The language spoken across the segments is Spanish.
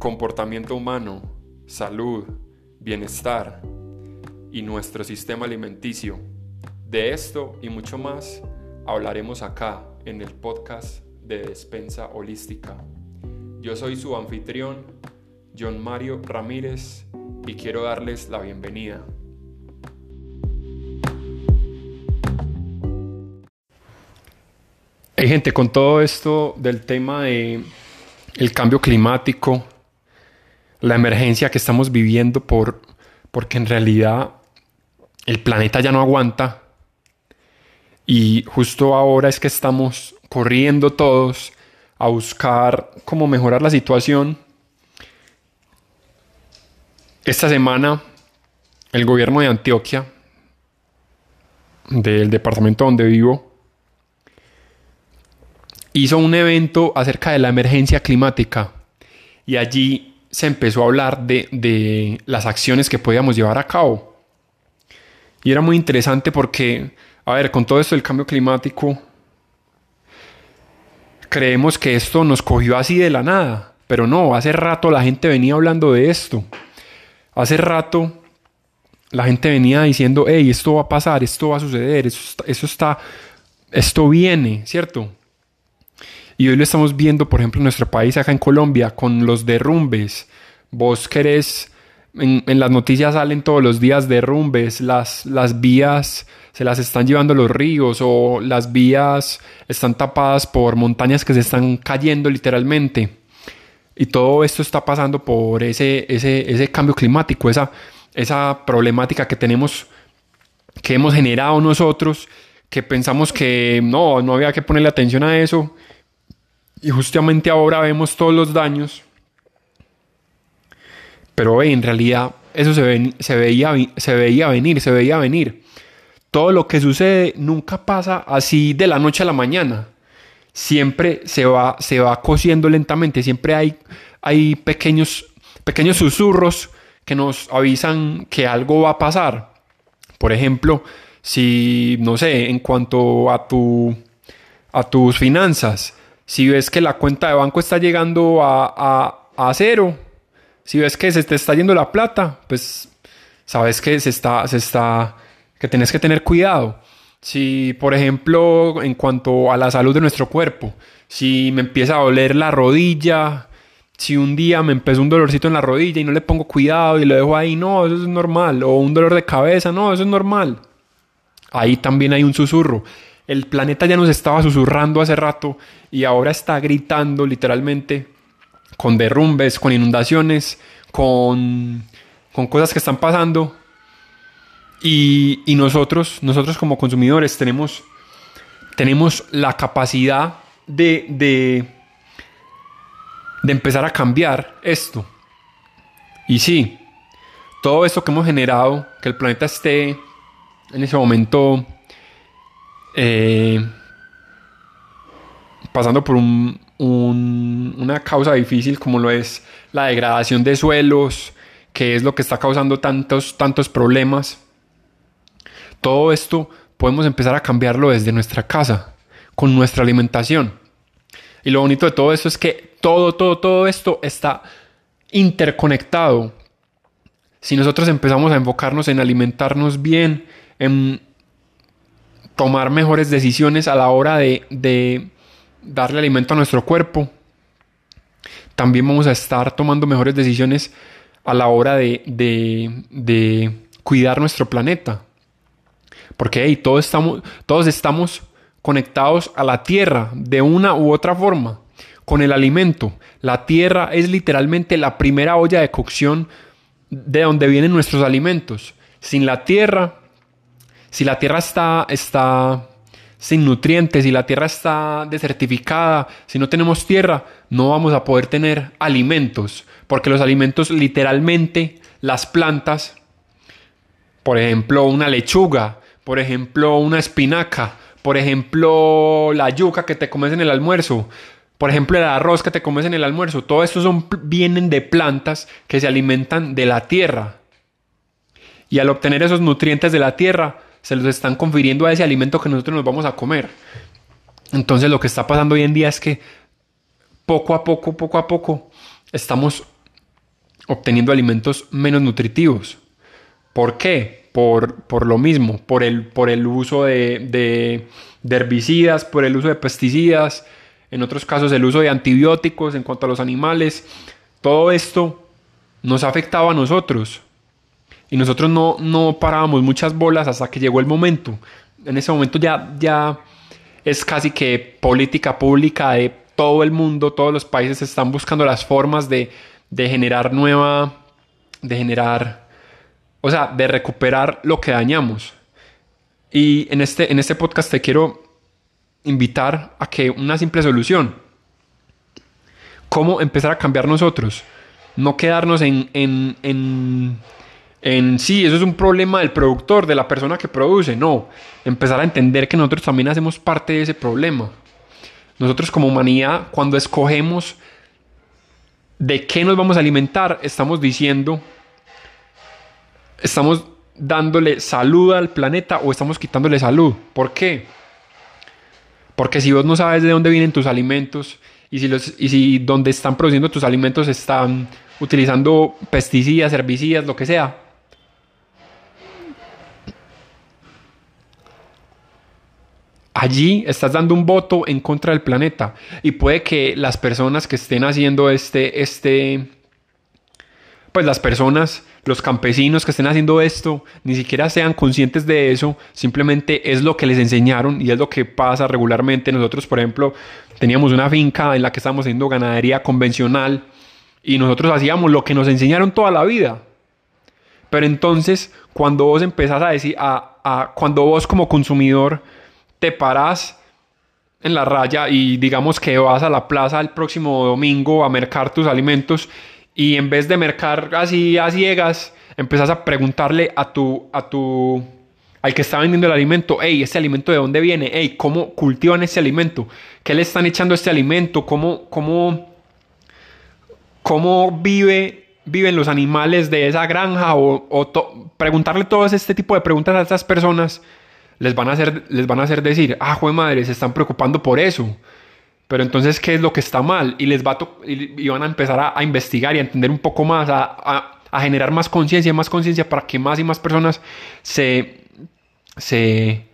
comportamiento humano, salud, bienestar y nuestro sistema alimenticio. De esto y mucho más hablaremos acá en el podcast de Despensa Holística. Yo soy su anfitrión, John Mario Ramírez, y quiero darles la bienvenida. Hay gente con todo esto del tema de el cambio climático, la emergencia que estamos viviendo por porque en realidad el planeta ya no aguanta y justo ahora es que estamos corriendo todos a buscar cómo mejorar la situación. Esta semana el gobierno de Antioquia, del departamento donde vivo, hizo un evento acerca de la emergencia climática y allí se empezó a hablar de, de las acciones que podíamos llevar a cabo. Y era muy interesante porque, a ver, con todo esto del cambio climático, creemos que esto nos cogió así de la nada, pero no, hace rato la gente venía hablando de esto. Hace rato la gente venía diciendo, hey, esto va a pasar, esto va a suceder, esto está, está, esto viene, ¿cierto? Y hoy lo estamos viendo, por ejemplo, en nuestro país, acá en Colombia, con los derrumbes. Vos querés, en, las noticias salen todos los días derrumbes, las, las vías se las están llevando los ríos o las vías están tapadas por montañas que se están cayendo literalmente. Y todo esto está pasando por ese, ese, ese cambio climático, esa, esa problemática que tenemos, que hemos generado nosotros, que pensamos que no, no había que ponerle atención a eso y justamente ahora vemos todos los daños. Pero en realidad eso se, se, veía, se veía venir, se veía venir. Todo lo que sucede nunca pasa así de la noche a la mañana. Siempre se va, se va cociendo lentamente. Siempre hay, hay pequeños, pequeños susurros que nos avisan que algo va a pasar. Por ejemplo, si, no sé, en cuanto a, tu, a tus finanzas, si ves que la cuenta de banco está llegando a, cero, si ves que se te está yendo la plata, pues sabes que se está, se está, que tienes que tener cuidado. Si, por ejemplo, en cuanto a la salud de nuestro cuerpo, si me empieza a doler la rodilla, si un día me empezó un dolorcito en la rodilla y no le pongo cuidado y lo dejo ahí, no, eso es normal. O un dolor de cabeza, no, eso es normal. Ahí también hay un susurro. El planeta ya nos estaba susurrando hace rato y ahora está gritando literalmente con derrumbes, con inundaciones, con, con cosas que están pasando. Y, nosotros, nosotros como consumidores tenemos, tenemos la capacidad de, de, de empezar a cambiar esto. Y sí, todo esto que hemos generado, que el planeta esté en ese momento eh, pasando por una causa difícil como lo es la degradación de suelos, que es lo que está causando tantos, tantos problemas. Todo esto podemos empezar a cambiarlo desde nuestra casa, con nuestra alimentación. Y lo bonito de todo esto es que todo, todo, todo esto está interconectado. Si nosotros empezamos a enfocarnos en alimentarnos bien, en tomar mejores decisiones a la hora de, darle alimento a nuestro cuerpo. También vamos a estar tomando mejores decisiones a la hora de, cuidar nuestro planeta. Porque todos, estamos, todos estamos conectados a la tierra de una u otra forma, con el alimento. La tierra es literalmente la primera olla de cocción de donde vienen nuestros alimentos. Sin la tierra si la tierra está, está sin nutrientes, si la tierra está desertificada, si no tenemos tierra, no vamos a poder tener alimentos, porque los alimentos literalmente, las plantas, por ejemplo, una lechuga, por ejemplo, una espinaca, por ejemplo, la yuca que te comes en el almuerzo, por ejemplo, el arroz que te comes en el almuerzo, todo esto son, vienen de plantas que se alimentan de la tierra. Y al obtener esos nutrientes de la tierra, se los están confiriendo a ese alimento que nosotros nos vamos a comer. Entonces lo que está pasando hoy en día es que poco a poco, poco a poco, estamos obteniendo alimentos menos nutritivos. ¿Por qué? Por, lo mismo, por el, por el uso de, herbicidas, por el uso de pesticidas, en otros casos el uso de antibióticos en cuanto a los animales. Todo esto nos ha afectado a nosotros. Y nosotros no, no parábamos muchas bolas hasta que llegó el momento. En ese momento ya, ya es casi que política pública de todo el mundo, todos los países están buscando las formas de, de generar nueva, de generar, o sea, de recuperar lo que dañamos. Y en este, en este podcast te quiero invitar a que una simple solución, cómo empezar a cambiar nosotros, no quedarnos en, en, en, en sí, eso es un problema del productor, de la persona que produce, no, empezar a entender que nosotros también hacemos parte de ese problema. Nosotros como humanidad, cuando escogemos de qué nos vamos a alimentar, estamos diciendo, estamos dándole salud al planeta o estamos quitándole salud. ¿Por qué? Porque si vos no sabes de dónde vienen tus alimentos y si, los, y si donde están produciendo tus alimentos están utilizando pesticidas, herbicidas, lo que sea, allí estás dando un voto en contra del planeta y puede que las personas que estén haciendo este, este, pues las personas, los campesinos que estén haciendo esto, ni siquiera sean conscientes de eso, simplemente es lo que les enseñaron y es lo que pasa regularmente. Nosotros, por ejemplo, teníamos una finca en la que estábamos haciendo ganadería convencional y nosotros hacíamos lo que nos enseñaron toda la vida. Pero entonces, cuando vos empezás a decir, a, a, cuando vos como consumidor te paras en la raya y digamos que vas a la plaza el próximo domingo a mercar tus alimentos y en vez de mercar así a ciegas, empezás a preguntarle a tu, a tu, al que está vendiendo el alimento, hey, ¿este alimento de dónde viene? Hey, ¿cómo cultivan este alimento? ¿Qué le están echando a este alimento? ¿Cómo, cómo, cómo vive, viven los animales de esa granja? O, o preguntarle todo este tipo de preguntas a estas personas les van a hacer, les van a hacer decir, ah, joder madre, se están preocupando por eso. Pero entonces, ¿qué es lo que está mal? Y les va a y, van a empezar a, investigar y a entender un poco más, a, generar más conciencia, más conciencia para que más y más personas se, se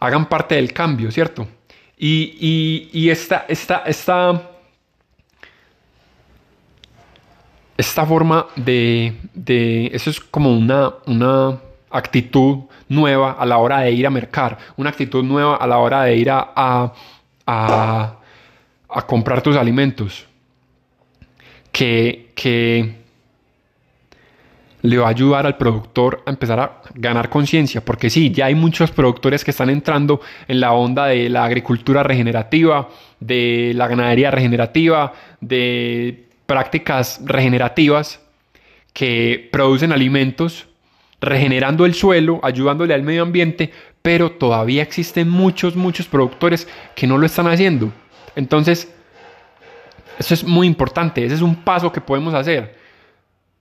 hagan parte del cambio, ¿cierto? Y, y, y esta, esta, esta, esta forma de, de, eso es como una, una actitud nueva a la hora de ir a mercar, una actitud nueva a la hora de ir a, a, a, comprar tus alimentos, que, que le va a ayudar al productor a empezar a ganar conciencia, porque sí, ya hay muchos productores que están entrando en la onda de la agricultura regenerativa, de la ganadería regenerativa, de prácticas regenerativas que producen alimentos regenerando el suelo, ayudándole al medio ambiente, pero todavía existen muchos, muchos productores que no lo están haciendo. Entonces, eso es muy importante, ese es un paso que podemos hacer.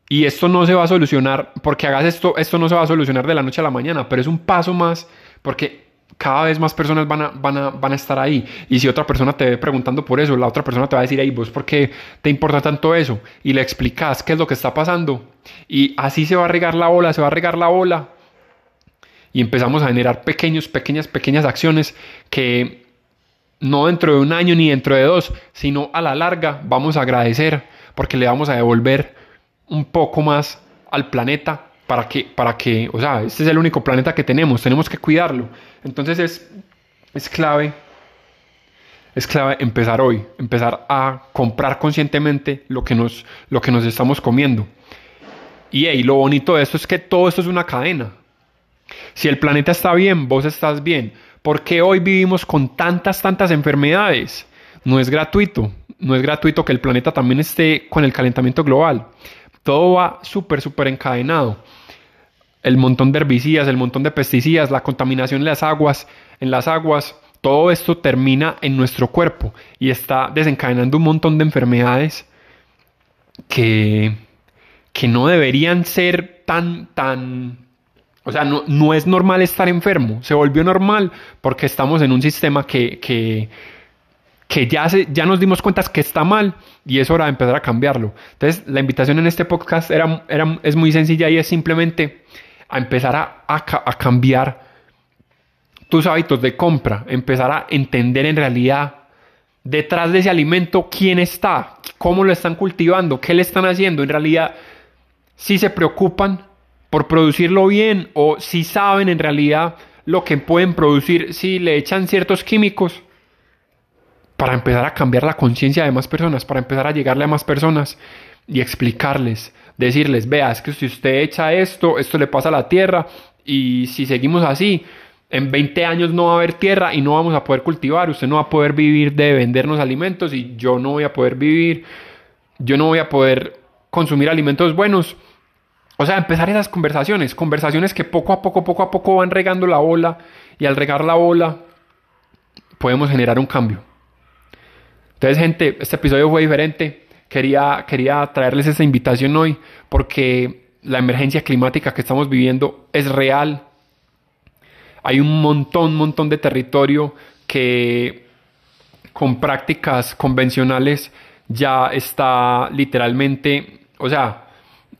Y esto no se va a solucionar, porque hagas esto, esto no se va a solucionar de la noche a la mañana, pero es un paso más, porque cada vez más personas van a, estar ahí. Y si otra persona te ve preguntando por eso, la otra persona te va a decir, ahí vos, ¿por qué te importa tanto eso? Y le explicas qué es lo que está pasando. Y así se va a regar la ola, se va a regar la ola. Y empezamos a generar pequeños, pequeñas, pequeñas acciones que no dentro de un año ni dentro de dos, sino a la larga vamos a agradecer porque le vamos a devolver un poco más al planeta para que, para que, o sea, este es el único planeta que tenemos, tenemos que cuidarlo. Entonces es, es clave, es clave empezar hoy, empezar a comprar conscientemente lo que nos, lo que nos estamos comiendo. Y lo bonito de esto es que todo esto es una cadena. Si el planeta está bien, vos estás bien. ¿Por qué hoy vivimos con tantas, tantas enfermedades? No es gratuito. No es gratuito que el planeta también esté con el calentamiento global. Todo va súper, súper encadenado el montón de herbicidas, el montón de pesticidas, la contaminación en las aguas, en las aguas, todo esto termina en nuestro cuerpo y está desencadenando un montón de enfermedades que, que no deberían ser tan, tan, o sea, no, no, es normal estar enfermo, se volvió normal porque estamos en un sistema que, que, que ya, se, ya nos dimos cuenta que está mal y es hora de empezar a cambiarlo. Entonces, la invitación en este podcast era, era, es muy sencilla y es simplemente a empezar a, cambiar tus hábitos de compra, empezar a entender en realidad detrás de ese alimento quién está, cómo lo están cultivando, qué le están haciendo. En realidad, si se preocupan por producirlo bien o si saben en realidad lo que pueden producir, si le echan ciertos químicos para empezar a cambiar la conciencia de más personas, para empezar a llegarle a más personas y explicarles, decirles, vea, es que si usted echa esto, esto le pasa a la tierra y si seguimos así, en 20 años no va a haber tierra y no vamos a poder cultivar, usted no va a poder vivir de vendernos alimentos y yo no voy a poder vivir, yo no voy a poder consumir alimentos buenos. O sea, empezar esas conversaciones, conversaciones que poco a poco, poco a poco van regando la ola y al regar la ola podemos generar un cambio. Entonces, gente, este episodio fue diferente. Quería, quería traerles esta invitación hoy porque la emergencia climática que estamos viviendo es real. Hay un montón, montón de territorio que con prácticas convencionales ya está literalmente, o sea,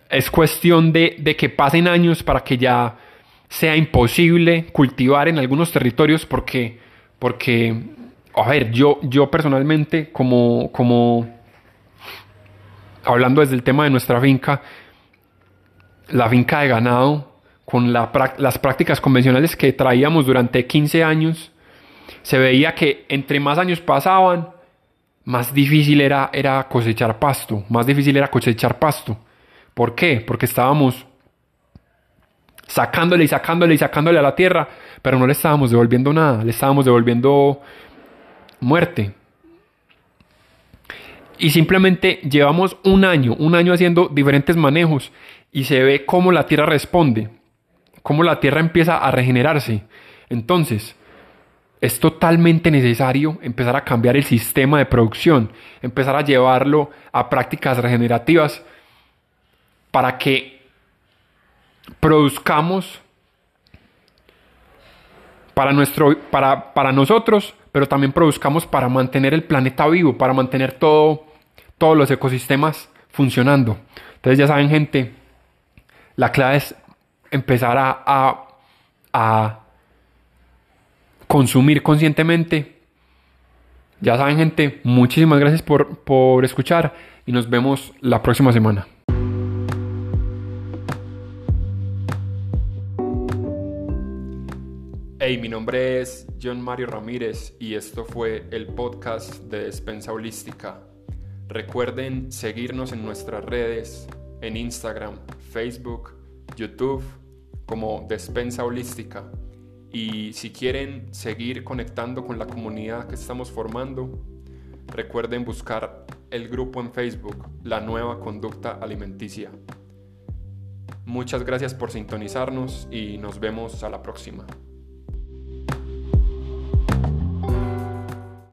es cuestión de, de que pasen años para que ya sea imposible cultivar en algunos territorios porque, porque a ver, yo, yo personalmente, como, como hablando desde el tema de nuestra finca, la finca de ganado, con las prácticas convencionales que traíamos durante 15 años, se veía que entre más años pasaban, más difícil era, era cosechar pasto, más difícil era cosechar pasto. ¿Por qué? Porque estábamos sacándole y sacándole y sacándole a la tierra, pero no le estábamos devolviendo nada, le estábamos devolviendo muerte. Y simplemente llevamos un año, un año haciendo diferentes manejos y se ve cómo la Tierra responde, cómo la Tierra empieza a regenerarse. Entonces, es totalmente necesario empezar a cambiar el sistema de producción, empezar a llevarlo a prácticas regenerativas para que produzcamos para, nuestro, para, para nosotros pero también produzcamos para mantener el planeta vivo, para mantener todo, todos los ecosistemas funcionando. Entonces ya saben gente, la clave es empezar a, a, consumir conscientemente. Ya saben gente, muchísimas gracias por, por escuchar y nos vemos la próxima semana. Hey, mi nombre es John Mario Ramírez y esto fue el podcast de Despensa Holística. Recuerden seguirnos en nuestras redes, en Instagram, Facebook, YouTube, como Despensa Holística. Y si quieren seguir conectando con la comunidad que estamos formando, recuerden buscar el grupo en Facebook, La Nueva Conducta Alimenticia. Muchas gracias por sintonizarnos y nos vemos a la próxima.